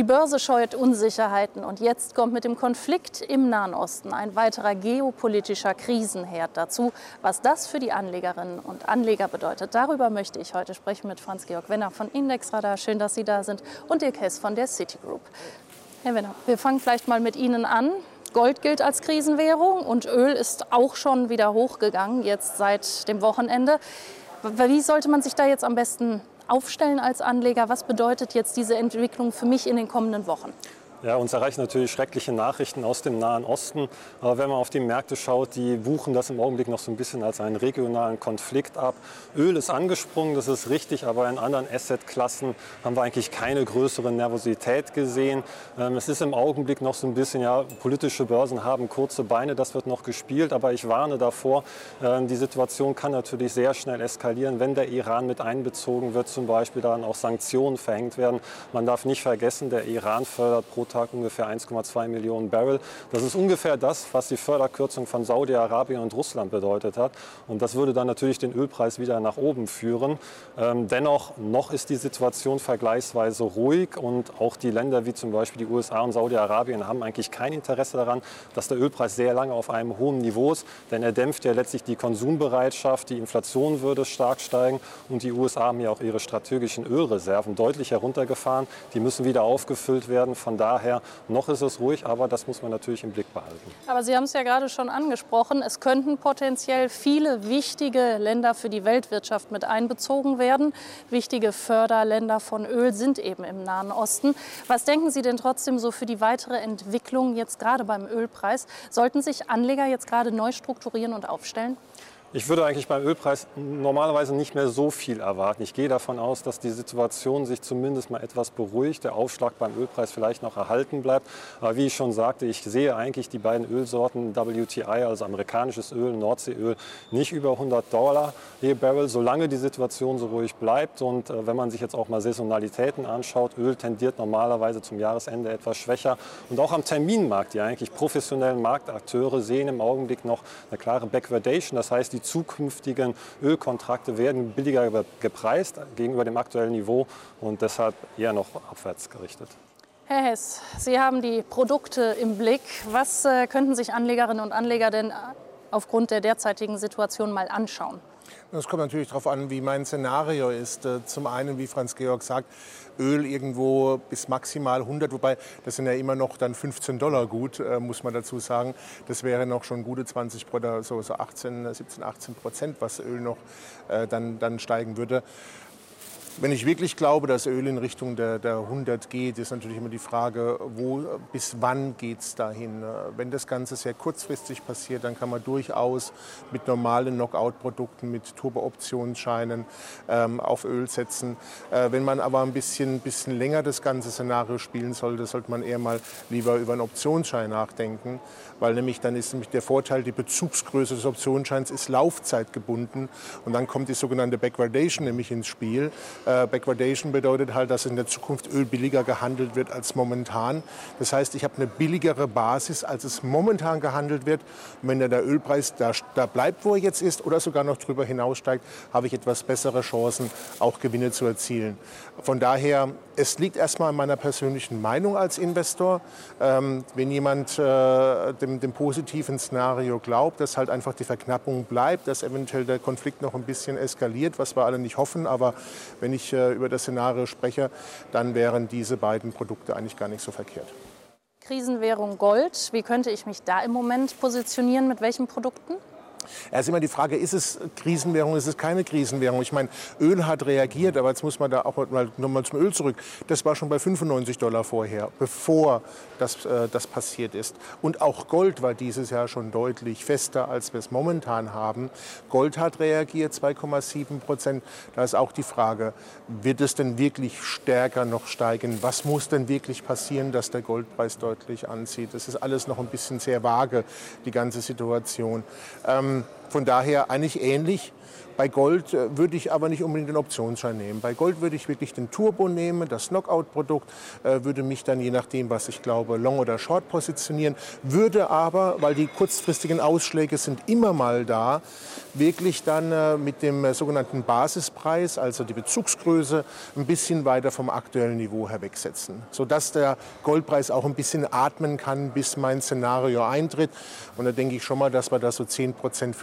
Die Börse scheut Unsicherheiten und jetzt kommt mit dem Konflikt im Nahen Osten ein weiterer geopolitischer Krisenherd dazu. Was das für die Anlegerinnen und Anleger bedeutet, darüber möchte ich heute sprechen mit Franz-Georg Wenner von Indexradar. Schön, dass Sie da sind und Dirk Hess von der Citigroup. Herr Wenner, wir fangen vielleicht mal mit Ihnen an. Gold gilt als Krisenwährung und Öl ist auch schon wieder hochgegangen, jetzt seit dem Wochenende. Wie sollte man sich da jetzt am besten aufstellen als Anleger? Was bedeutet jetzt diese Entwicklung für mich in den kommenden Wochen? Ja, uns erreichen natürlich schreckliche Nachrichten aus dem Nahen Osten. Aber wenn man auf die Märkte schaut, die buchen das im Augenblick noch so ein bisschen als einen regionalen Konflikt ab. Öl ist angesprungen, das ist richtig, aber in anderen Assetklassen haben wir eigentlich keine größere Nervosität gesehen. Ähm, es ist im Augenblick noch so ein bisschen, ja, politische Börsen haben kurze Beine, das wird noch gespielt. Aber ich warne davor, ähm, die Situation kann natürlich sehr schnell eskalieren, wenn der Iran mit einbezogen wird, zum Beispiel dann auch Sanktionen verhängt werden. Man darf nicht vergessen, der Iran fördert pro Tag ungefähr 1,2 Millionen Barrel. Das ist ungefähr das, was die Förderkürzung von Saudi-Arabien und Russland bedeutet hat. Und das würde dann natürlich den Ölpreis wieder nach oben führen. Ähm, dennoch, noch ist die Situation vergleichsweise ruhig und auch die Länder wie zum Beispiel die USA und Saudi-Arabien haben eigentlich kein Interesse daran, dass der Ölpreis sehr lange auf einem hohen Niveau ist, denn er dämpft ja letztlich die Konsumbereitschaft, die Inflation würde stark steigen und die USA haben ja auch ihre strategischen Ölreserven deutlich heruntergefahren. Die müssen wieder aufgefüllt werden. Von daher daher noch ist es ruhig, aber das muss man natürlich im Blick behalten. Aber Sie haben es ja gerade schon angesprochen, es könnten potenziell viele wichtige Länder für die Weltwirtschaft mit einbezogen werden. Wichtige Förderländer von Öl sind eben im Nahen Osten. Was denken Sie denn trotzdem so für die weitere Entwicklung jetzt gerade beim Ölpreis? Sollten sich Anleger jetzt gerade neu strukturieren und aufstellen? Ich würde eigentlich beim Ölpreis normalerweise nicht mehr so viel erwarten. Ich gehe davon aus, dass die Situation sich zumindest mal etwas beruhigt, der Aufschlag beim Ölpreis vielleicht noch erhalten bleibt. Aber wie ich schon sagte, ich sehe eigentlich die beiden Ölsorten WTI, also amerikanisches Öl, Nordseeöl, nicht über 100 Dollar je Barrel, solange die Situation so ruhig bleibt. Und äh, wenn man sich jetzt auch mal Saisonalitäten anschaut, Öl tendiert normalerweise zum Jahresende etwas schwächer. Und auch am Terminmarkt, die eigentlich professionellen Marktakteure sehen im Augenblick noch eine klare Backwardation. Das heißt, die die zukünftigen Ölkontrakte werden billiger gepreist gegenüber dem aktuellen Niveau und deshalb eher noch abwärts gerichtet. Herr Hess, Sie haben die Produkte im Blick. Was äh, könnten sich Anlegerinnen und Anleger denn aufgrund der derzeitigen Situation mal anschauen? Es kommt natürlich darauf an, wie mein Szenario ist. Äh, zum einen, wie Franz Georg sagt, Öl irgendwo bis maximal 100, wobei das sind ja immer noch dann 15 Dollar gut, äh, muss man dazu sagen. Das wäre noch schon gute 20 oder so, so 18, 17, 18 Prozent, was Öl noch äh, dann, dann steigen würde. Wenn ich wirklich glaube, dass Öl in Richtung der, der 100 geht, ist natürlich immer die Frage, wo, bis wann geht es dahin. Wenn das Ganze sehr kurzfristig passiert, dann kann man durchaus mit normalen Knockout-Produkten, mit Turbo-Optionsscheinen ähm, auf Öl setzen. Äh, wenn man aber ein bisschen, bisschen länger das ganze Szenario spielen sollte, sollte man eher mal lieber über einen Optionsschein nachdenken, weil nämlich dann ist nämlich der Vorteil, die Bezugsgröße des Optionsscheins ist laufzeitgebunden und dann kommt die sogenannte Backwardation nämlich ins Spiel. Äh, Backwardation bedeutet halt, dass in der Zukunft Öl billiger gehandelt wird als momentan. Das heißt, ich habe eine billigere Basis, als es momentan gehandelt wird. Und wenn der Ölpreis da, da bleibt, wo er jetzt ist, oder sogar noch darüber hinaussteigt, habe ich etwas bessere Chancen, auch Gewinne zu erzielen. Von daher, es liegt erstmal an meiner persönlichen Meinung als Investor. Ähm, wenn jemand äh, dem, dem positiven Szenario glaubt, dass halt einfach die Verknappung bleibt, dass eventuell der Konflikt noch ein bisschen eskaliert, was wir alle nicht hoffen, aber wenn ich äh, über das Szenario spreche, dann wären diese beiden Produkte eigentlich gar nicht so verkehrt. Krisenwährung Gold, wie könnte ich mich da im Moment positionieren? Mit welchen Produkten? Es ist immer die Frage, ist es Krisenwährung, ist es keine Krisenwährung? Ich meine, Öl hat reagiert, aber jetzt muss man da auch mal nochmal zum Öl zurück. Das war schon bei 95 Dollar vorher, bevor das, äh, das passiert ist. Und auch Gold war dieses Jahr schon deutlich fester, als wir es momentan haben. Gold hat reagiert, 2,7 Prozent. Da ist auch die Frage, wird es denn wirklich stärker noch steigen? Was muss denn wirklich passieren, dass der Goldpreis deutlich anzieht? Das ist alles noch ein bisschen sehr vage, die ganze Situation. Ähm, Всем von daher eigentlich ähnlich. Bei Gold äh, würde ich aber nicht unbedingt den Optionsschein nehmen. Bei Gold würde ich wirklich den Turbo nehmen, das Knockout-Produkt, äh, würde mich dann je nachdem, was ich glaube, long oder short positionieren, würde aber, weil die kurzfristigen Ausschläge sind immer mal da, wirklich dann äh, mit dem sogenannten Basispreis, also die Bezugsgröße, ein bisschen weiter vom aktuellen Niveau her wegsetzen, sodass der Goldpreis auch ein bisschen atmen kann, bis mein Szenario eintritt. Und da denke ich schon mal, dass wir da so 10 15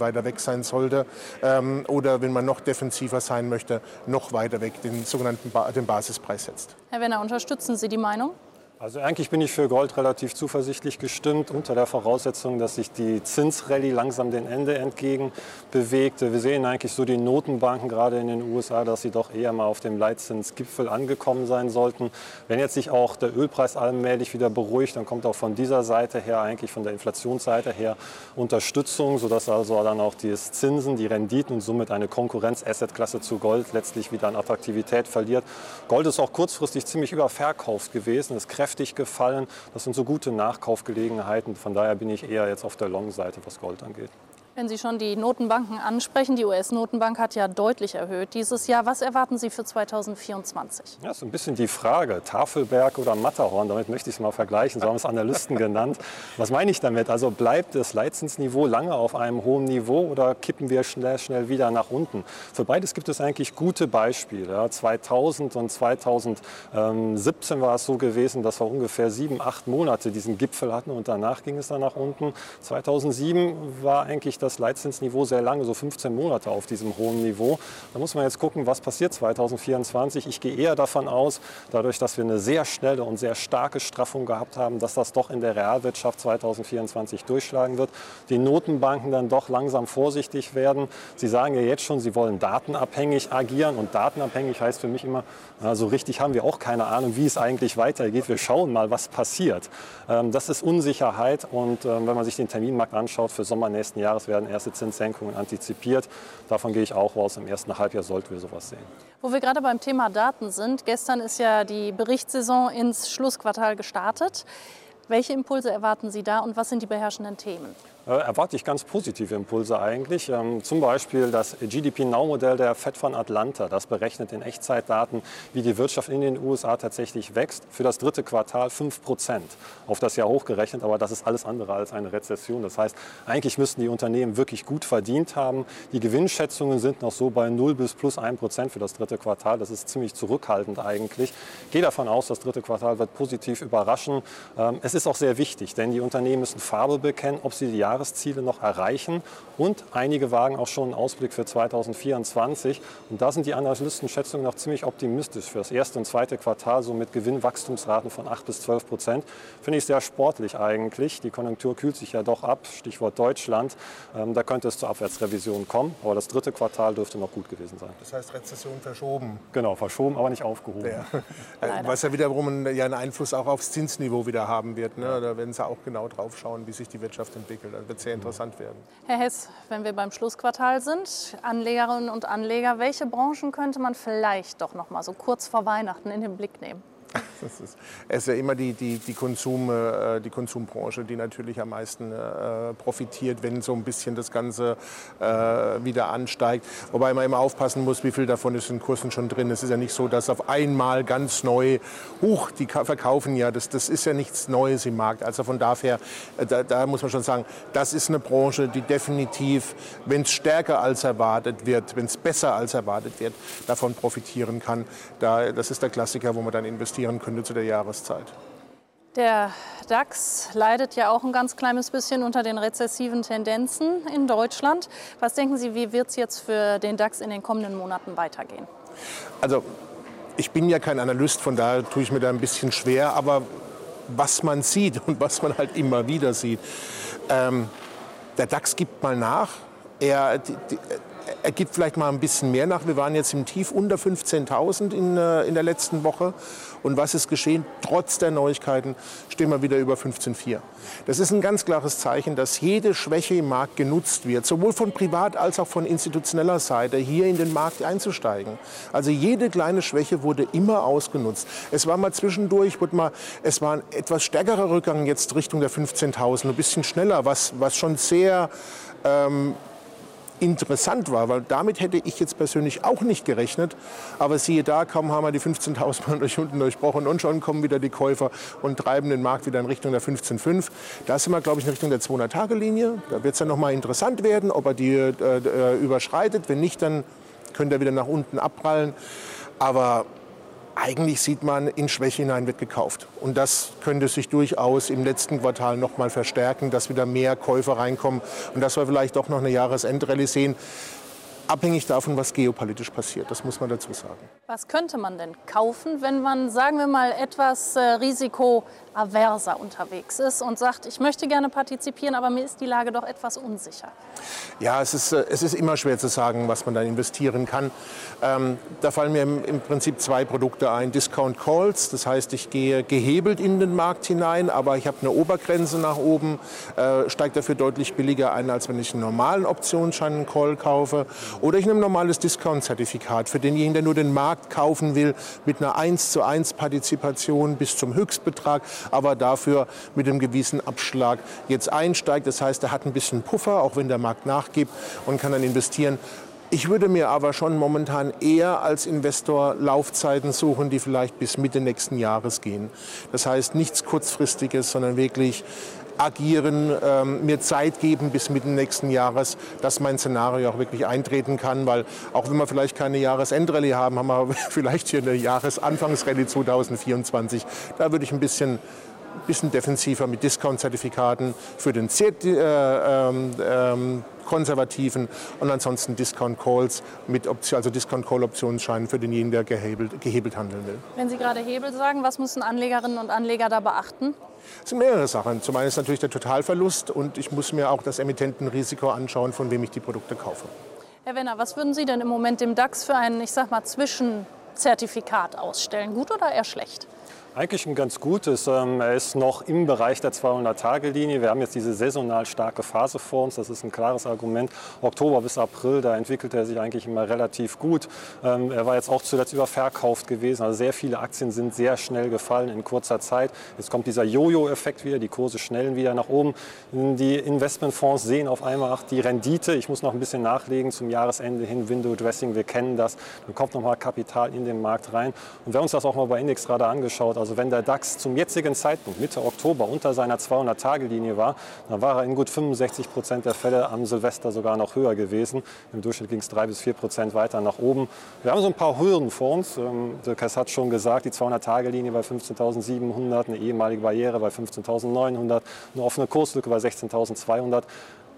weiter weg sein sollte ähm, oder wenn man noch defensiver sein möchte, noch weiter weg den sogenannten ba den Basispreis setzt. Herr Wenner, unterstützen Sie die Meinung? Also eigentlich bin ich für Gold relativ zuversichtlich gestimmt, unter der Voraussetzung, dass sich die Zinsrallye langsam dem Ende entgegen bewegt. Wir sehen eigentlich so die Notenbanken gerade in den USA, dass sie doch eher mal auf dem Leitzinsgipfel angekommen sein sollten. Wenn jetzt sich auch der Ölpreis allmählich wieder beruhigt, dann kommt auch von dieser Seite her, eigentlich von der Inflationsseite her, Unterstützung, sodass also dann auch die Zinsen, die Renditen und somit eine Konkurrenz-Asset-Klasse zu Gold letztlich wieder an Attraktivität verliert. Gold ist auch kurzfristig ziemlich überverkauft gewesen. Es kräftig gefallen. Das sind so gute Nachkaufgelegenheiten. Von daher bin ich eher jetzt auf der Long-Seite, was Gold angeht. Wenn Sie schon die Notenbanken ansprechen, die US-Notenbank hat ja deutlich erhöht dieses Jahr. Was erwarten Sie für 2024? Ja, so ein bisschen die Frage, Tafelberg oder Matterhorn, damit möchte ich es mal vergleichen, so haben es Analysten genannt. Was meine ich damit? Also bleibt das Leitzinsniveau lange auf einem hohen Niveau oder kippen wir schnell, schnell wieder nach unten? Für beides gibt es eigentlich gute Beispiele. Ja, 2000 und 2017 war es so gewesen, dass wir ungefähr sieben, acht Monate diesen Gipfel hatten und danach ging es dann nach unten. 2007 war eigentlich das das Leitzinsniveau sehr lange, so 15 Monate auf diesem hohen Niveau. Da muss man jetzt gucken, was passiert 2024. Ich gehe eher davon aus, dadurch, dass wir eine sehr schnelle und sehr starke Straffung gehabt haben, dass das doch in der Realwirtschaft 2024 durchschlagen wird. Die Notenbanken dann doch langsam vorsichtig werden. Sie sagen ja jetzt schon, sie wollen datenabhängig agieren. Und datenabhängig heißt für mich immer, so richtig haben wir auch keine Ahnung, wie es eigentlich weitergeht. Wir schauen mal, was passiert. Ähm, das ist Unsicherheit. Und ähm, wenn man sich den Terminmarkt anschaut für Sommer nächsten Jahres, werden werden erste Zinssenkungen antizipiert. Davon gehe ich auch aus. Im ersten Halbjahr sollten wir sowas sehen. Wo wir gerade beim Thema Daten sind. Gestern ist ja die Berichtssaison ins Schlussquartal gestartet. Welche Impulse erwarten Sie da und was sind die beherrschenden Themen? Äh, erwarte ich ganz positive Impulse eigentlich. Ähm, zum Beispiel das GDP Now-Modell der Fed von Atlanta. Das berechnet in Echtzeitdaten, wie die Wirtschaft in den USA tatsächlich wächst. Für das dritte Quartal 5 Prozent auf das Jahr hochgerechnet. Aber das ist alles andere als eine Rezession. Das heißt, eigentlich müssten die Unternehmen wirklich gut verdient haben. Die Gewinnschätzungen sind noch so bei 0 bis plus 1 Prozent für das dritte Quartal. Das ist ziemlich zurückhaltend eigentlich. Ich gehe davon aus, das dritte Quartal wird positiv überraschen. Ähm, es ist auch sehr wichtig, denn die Unternehmen müssen Farbe bekennen, ob sie die Jahre Jahresziele noch erreichen. Und einige wagen auch schon einen Ausblick für 2024. Und da sind die Analystenschätzungen noch ziemlich optimistisch für das erste und zweite Quartal, so mit Gewinnwachstumsraten von 8 bis 12 Prozent. Finde ich sehr sportlich eigentlich. Die Konjunktur kühlt sich ja doch ab, Stichwort Deutschland. Ähm, da könnte es zur Abwärtsrevision kommen. Aber das dritte Quartal dürfte noch gut gewesen sein. Das heißt Rezession verschoben. Genau, verschoben, aber nicht aufgehoben. Ja. Was ja wiederum ja einen Einfluss auch aufs Zinsniveau wieder haben wird. Ne? Da werden Sie auch genau drauf schauen, wie sich die Wirtschaft entwickelt. Das wird sehr interessant werden. Herr Hess, wenn wir beim Schlussquartal sind, Anlegerinnen und Anleger, welche Branchen könnte man vielleicht doch noch mal so kurz vor Weihnachten in den Blick nehmen? Das ist, es ist ja immer die, die, die, Konsum, äh, die Konsumbranche, die natürlich am meisten äh, profitiert, wenn so ein bisschen das Ganze äh, wieder ansteigt. Wobei man immer aufpassen muss, wie viel davon ist in Kursen schon drin. Es ist ja nicht so, dass auf einmal ganz neu, huch, die verkaufen ja, das, das ist ja nichts Neues im Markt. Also von daher, da, da muss man schon sagen, das ist eine Branche, die definitiv, wenn es stärker als erwartet wird, wenn es besser als erwartet wird, davon profitieren kann. Da, das ist der Klassiker, wo man dann investieren kann könnte zu der Jahreszeit. Der DAX leidet ja auch ein ganz kleines bisschen unter den rezessiven Tendenzen in Deutschland. Was denken Sie, wie wird es jetzt für den DAX in den kommenden Monaten weitergehen? Also ich bin ja kein Analyst, von daher tue ich mir da ein bisschen schwer. Aber was man sieht und was man halt immer wieder sieht, ähm, der DAX gibt mal nach. Er, die, die, er gibt vielleicht mal ein bisschen mehr nach. Wir waren jetzt im Tief unter 15.000 in, äh, in der letzten Woche. Und was ist geschehen? Trotz der Neuigkeiten stehen wir wieder über 15,4. Das ist ein ganz klares Zeichen, dass jede Schwäche im Markt genutzt wird, sowohl von privat als auch von institutioneller Seite, hier in den Markt einzusteigen. Also jede kleine Schwäche wurde immer ausgenutzt. Es war mal zwischendurch, wurde mal, es war ein etwas stärkerer Rückgang jetzt Richtung der 15.000, ein bisschen schneller, was, was schon sehr ähm, interessant war, weil damit hätte ich jetzt persönlich auch nicht gerechnet. Aber siehe da, kaum haben wir die 15.000 Mal durch unten durchbrochen und schon kommen wieder die Käufer und treiben den Markt wieder in Richtung der 15,5. Da sind wir, glaube ich, in Richtung der 200-Tage-Linie. Da wird es dann noch mal interessant werden, ob er die äh, äh, überschreitet. Wenn nicht, dann könnte er wieder nach unten abprallen. Aber eigentlich sieht man, in Schwäche hinein wird gekauft. Und das könnte sich durchaus im letzten Quartal noch mal verstärken, dass wieder mehr Käufer reinkommen und dass wir vielleicht doch noch eine Jahresendrallye sehen abhängig davon, was geopolitisch passiert. Das muss man dazu sagen. Was könnte man denn kaufen, wenn man, sagen wir mal, etwas äh, risikoaverser unterwegs ist und sagt, ich möchte gerne partizipieren, aber mir ist die Lage doch etwas unsicher? Ja, es ist, äh, es ist immer schwer zu sagen, was man da investieren kann. Ähm, da fallen mir im, im, Prinzip zwei Produkte ein. Discount Calls, das heißt, ich gehe gehebelt in den Markt hinein, aber ich habe eine Obergrenze nach oben, äh, steige dafür deutlich billiger ein, als wenn ich einen normalen Optionsschein, einen Call kaufe. Oder ich nehme ein normales Discount-Zertifikat für denjenigen, der nur den Markt kaufen will, mit einer 1 zu 1 Partizipation bis zum Höchstbetrag, aber dafür mit einem gewissen Abschlag jetzt einsteigt. Das heißt, er hat ein bisschen Puffer, auch wenn der Markt nachgibt und kann dann investieren. Ich würde mir aber schon momentan eher als Investor Laufzeiten suchen, die vielleicht bis Mitte nächsten Jahres gehen. Das heißt nichts kurzfristiges, sondern wirklich agieren, ähm, mir Zeit geben bis Mitte nächsten Jahres, dass mein Szenario auch wirklich eintreten kann. Weil auch wenn wir vielleicht keine Jahresendrallye haben, haben wir vielleicht hier eine Jahresanfangsrallye 2024. Da würde ich ein bisschen bisschen defensiver mit Discount-Zertifikaten für den sehr äh, ähm, ähm, konservativen und ansonsten Discount-Calls mit Option, also Discount-Call-Optionsscheinen für denjenigen, der gehebelt, gehebelt handeln will. Wenn Sie gerade Hebel sagen, was müssen Anlegerinnen und Anleger da beachten? Es sind mehrere Sachen. Zum einen ist natürlich der Totalverlust und ich muss mir auch das Emittentenrisiko anschauen, von wem ich die Produkte kaufe. Herr Wenner, was würden Sie denn im Moment dem DAX für ein, ich sag mal, Zwischenzertifikat ausstellen? Gut oder eher schlecht? Eigentlich ein ganz gutes. Ähm, er ist noch im Bereich der 200-Tage-Linie. Wir haben jetzt diese saisonal starke Phase vor uns. Das ist ein klares Argument. Oktober bis April, da entwickelt er sich eigentlich immer relativ gut. Ähm, er war jetzt auch zuletzt überverkauft gewesen. Also sehr viele Aktien sind sehr schnell gefallen in kurzer Zeit. Jetzt kommt dieser Jojo-Effekt wieder. Die Kurse schnellen wieder nach oben. Die Investmentfonds sehen auf einmal ach, die Rendite. Ich muss noch ein bisschen nachlegen zum Jahresende hin. Window Dressing, wir kennen das. Dann kommt noch mal Kapital in den Markt rein. Und wir haben uns das auch mal bei Index gerade angeschaut. Also also wenn der DAX zum jetzigen Zeitpunkt, Mitte Oktober, unter seiner 200-Tage-Linie war, dann war er in gut 65 Prozent der Fälle am Silvester sogar noch höher gewesen. Im Durchschnitt ging es drei bis vier Prozent weiter nach oben. Wir haben so ein paar Hürden vor uns. Ähm, Dirk hat schon gesagt, die 200-Tage-Linie bei 15.700, eine ehemalige Barriere bei 15.900, eine offene Kurslücke bei 16.200.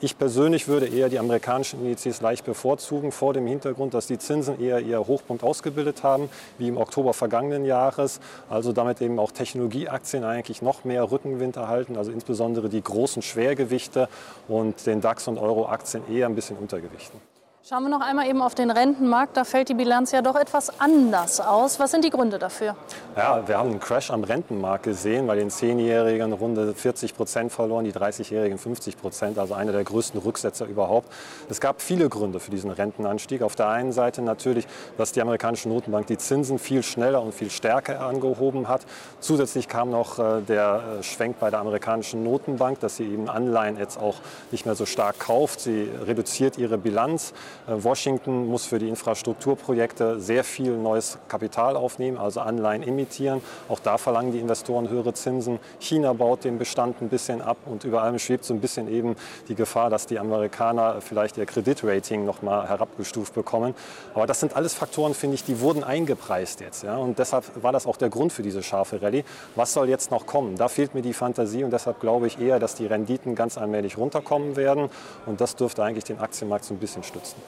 Ich persönlich würde eher die amerikanischen Indizes leicht bevorzugen, vor dem Hintergrund, dass die Zinsen eher ihr Hochpunkt ausgebildet haben, wie im Oktober vergangenen Jahres. Also damit eben auch Technologieaktien eigentlich noch mehr Rückenwind erhalten, also insbesondere die großen Schwergewichte und den DAX- und Euro-Aktien eher ein bisschen untergewichten. Schauen wir noch einmal eben auf den Rentenmarkt. Da fällt die Bilanz ja doch etwas anders aus. Was sind die Gründe dafür? Ja, wir haben einen Crash am Rentenmarkt gesehen, weil den 10-Jährigen runde 40 Prozent verloren, die 30-Jährigen 50 Prozent, also einer der größten Rücksetzer überhaupt. Es gab viele Gründe für diesen Rentenanstieg. Auf der einen Seite natürlich, dass die amerikanische Notenbank die Zinsen viel schneller und viel stärker angehoben hat. Zusätzlich kam noch äh, der äh, Schwenk bei der amerikanischen Notenbank, dass sie eben Anleihen jetzt auch nicht mehr so stark kauft. Sie reduziert ihre Bilanz. Äh, Washington muss für die Infrastrukturprojekte sehr viel neues Kapital aufnehmen, also Anleihen emittieren. Auch da verlangen die Investoren höhere Zinsen. China baut den Bestand ein bisschen ab und über allem schwebt so ein bisschen eben die Gefahr, dass die Amerikaner vielleicht ihr Kreditrating noch mal herabgestuft bekommen. Aber das sind alles Faktoren, finde ich, die wurden eingepreist jetzt. Ja? Und deshalb war das auch der Grund für diese scharfe Rallye. Was soll jetzt noch kommen? Da fehlt mir die Fantasie und deshalb glaube ich eher, dass die Renditen ganz allmählich runterkommen werden. Und das dürfte eigentlich den Aktienmarkt so ein bisschen stützen.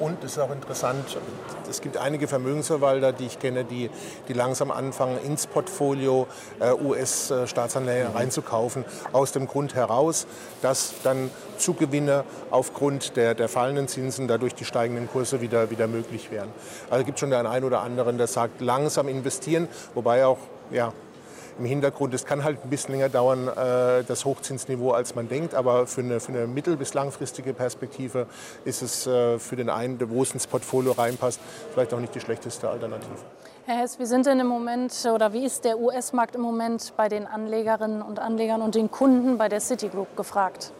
Und es ist auch interessant, es gibt einige Vermögensverwalter, die ich kenne, die, die langsam anfangen, ins Portfolio äh, US-Staatsanleihen reinzukaufen, aus dem Grund heraus, dass dann Zugewinne aufgrund der, der fallenden Zinsen dadurch die steigenden Kurse wieder, wieder möglich wären. Also gibt schon den einen oder anderen, der sagt, langsam investieren, wobei auch ja, im Hintergrund. Es kann halt ein bisschen länger dauern, äh, das Hochzinsniveau, als man denkt. Aber für eine, für eine mittel- bis langfristige Perspektive ist es äh, für den einen, wo es ins Portfolio reinpasst, vielleicht auch nicht die schlechteste Alternative. Herr Hess, wie sind denn im Moment oder wie ist der US-Markt im Moment bei den Anlegerinnen und Anlegern und den Kunden bei der Citigroup gefragt?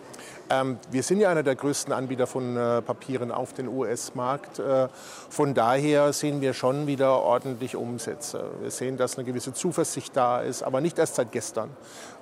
Ähm, wir sind ja einer der größten Anbieter von äh, Papieren auf den US-Markt. Äh, von daher sehen wir schon wieder ordentlich Umsätze. Wir sehen, dass eine gewisse Zuversicht da ist, aber nicht erst seit gestern.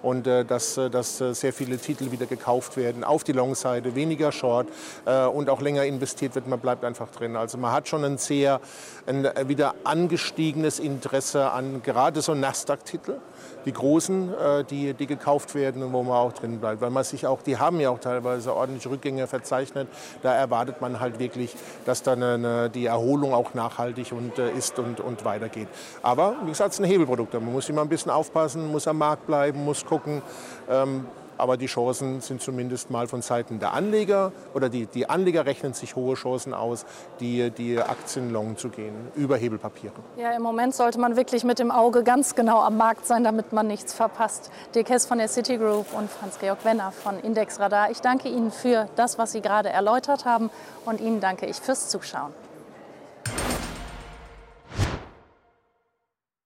Und äh, dass, äh, dass äh, sehr viele Titel wieder gekauft werden auf die Long-Seite, weniger Short äh, und auch länger investiert wird. Man bleibt einfach drin. Also man hat schon ein sehr ein wieder angestiegenes Interesse an gerade so Nasdaq-Titel die großen, die, die gekauft werden und wo man auch drin bleibt. Weil man sich auch, die haben ja auch teilweise ordentliche Rückgänge verzeichnet. Da erwartet man halt wirklich, dass dann eine, die Erholung auch nachhaltig und, äh, ist und, und weitergeht. Aber wie gesagt, es sind Hebelprodukte. Man muss immer ein bisschen aufpassen, muss am Markt bleiben, muss gucken. Ähm, aber die Chancen sind zumindest mal von Seiten der Anleger oder die, die Anleger rechnen sich hohe Chancen aus, die, die Aktien long zu gehen über Hebelpapiere. Ja, im Moment sollte man wirklich mit dem Auge ganz genau am Markt sein, damit man nichts verpasst. Dirk Hess von der Citigroup und Franz-Georg Wenner von Indexradar. Ich danke Ihnen für das, was Sie gerade erläutert haben und Ihnen danke ich fürs Zuschauen.